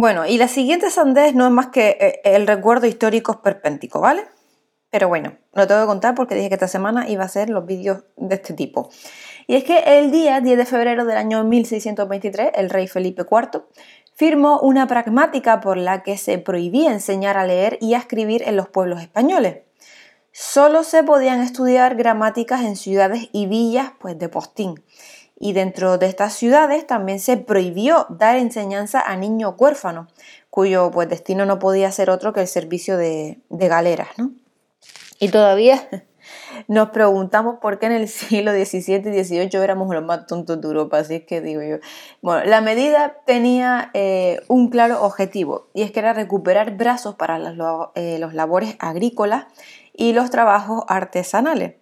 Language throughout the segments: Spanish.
Bueno, y la siguiente sandez no es más que eh, el recuerdo histórico esperpéntico, ¿vale? Pero bueno, lo tengo que contar porque dije que esta semana iba a ser los vídeos de este tipo. Y es que el día 10 de febrero del año 1623, el rey Felipe IV firmó una pragmática por la que se prohibía enseñar a leer y a escribir en los pueblos españoles. Solo se podían estudiar gramáticas en ciudades y villas pues, de postín. Y dentro de estas ciudades también se prohibió dar enseñanza a niños huérfanos, cuyo pues, destino no podía ser otro que el servicio de, de galeras. ¿no? Y todavía nos preguntamos por qué en el siglo XVII y XVIII éramos los más tontos de Europa, así es que digo yo. Bueno, la medida tenía eh, un claro objetivo y es que era recuperar brazos para eh, los, labores agrícolas y los trabajos artesanales.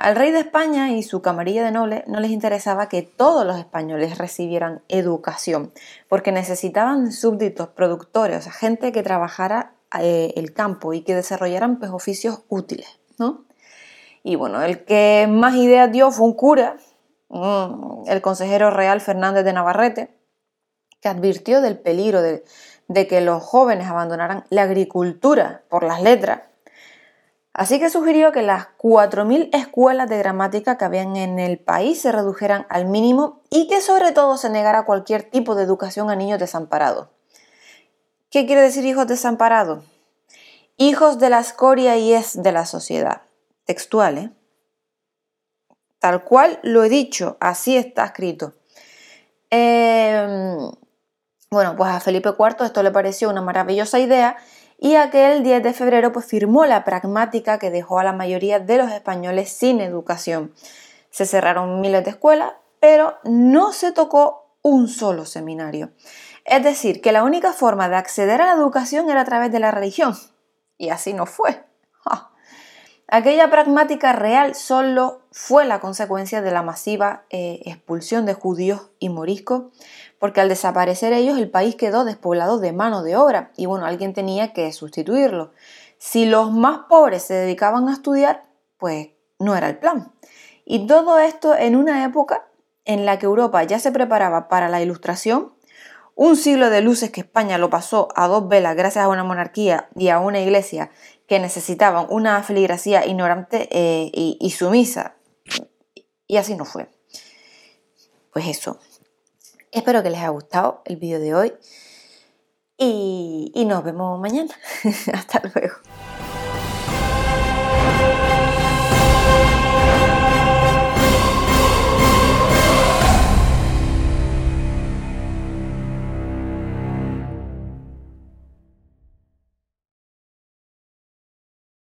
Al rey de España y su camarilla de nobles no les interesaba que todos los españoles recibieran educación, porque necesitaban súbditos, productores, gente que trabajara eh, el campo y que desarrollaran pues, oficios útiles, ¿no? Y bueno, el que más ideas dio fue un cura, mm, el consejero real Fernández de Navarrete, que advirtió del peligro de, que los jóvenes abandonaran la agricultura por las letras. Así que sugirió que las 4.000 escuelas de gramática que habían en el país se redujeran al mínimo y que sobre todo se negara cualquier tipo de educación a niños desamparados. ¿Qué quiere decir hijos desamparados? Hijos de la escoria y es de la sociedad textual, ¿eh? Tal cual lo he dicho, así está escrito. Em, bueno, pues a Felipe IV esto le pareció una maravillosa idea y aquel 10 de febrero pues firmó la pragmática que dejó a la mayoría de los españoles sin educación. Se cerraron miles de escuelas, pero no se tocó un solo seminario. Es decir, que la única forma de acceder a la educación era a través de la religión. Y así no fue. Aquella pragmática real solo fue la consecuencia de la masiva eh, expulsión de judíos y moriscos, porque al desaparecer ellos el país quedó despoblado de mano de obra y bueno, alguien tenía que sustituirlo. Si los más pobres se dedicaban a estudiar, pues no era el plan. Y todo esto en una época en la que Europa ya se preparaba para la ilustración, un siglo de luces que España lo pasó a dos velas gracias a una monarquía y a una iglesia que necesitaban una feligrasía ignorante eh, y, sumisa. Y así no fue. Pues eso. Espero que les haya gustado el vídeo de hoy y nos vemos mañana. Hasta luego.